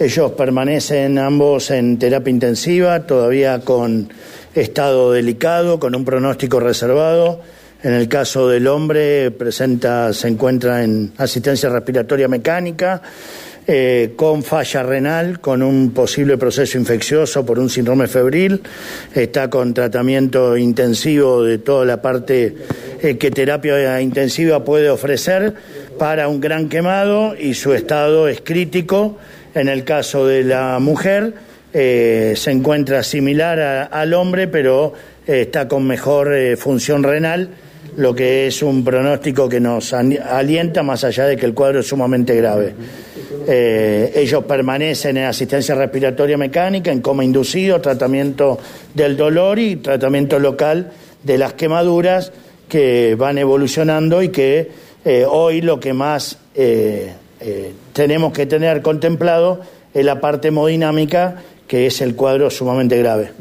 Ellos permanecen ambos en terapia intensiva, todavía con estado delicado, con un pronóstico reservado. En el caso del hombre, presenta, se encuentra en asistencia respiratoria mecánica, eh, con falla renal, con un posible proceso infeccioso por un síndrome febril. Está con tratamiento intensivo de toda la parte eh, que terapia intensiva puede ofrecer para un gran quemado y su estado es crítico en el caso de la mujer eh, se encuentra similar al hombre, pero eh, está con mejor eh, función renal, lo que es un pronóstico que nos alienta más allá de que el cuadro es sumamente grave. ellos permanecen en asistencia respiratoria mecánica, en coma inducido, tratamiento del dolor y tratamiento local de las quemaduras que van evolucionando y que hoy lo que más eh, tenemos que tener contemplado en la parte hemodinámica, que es el cuadro sumamente grave.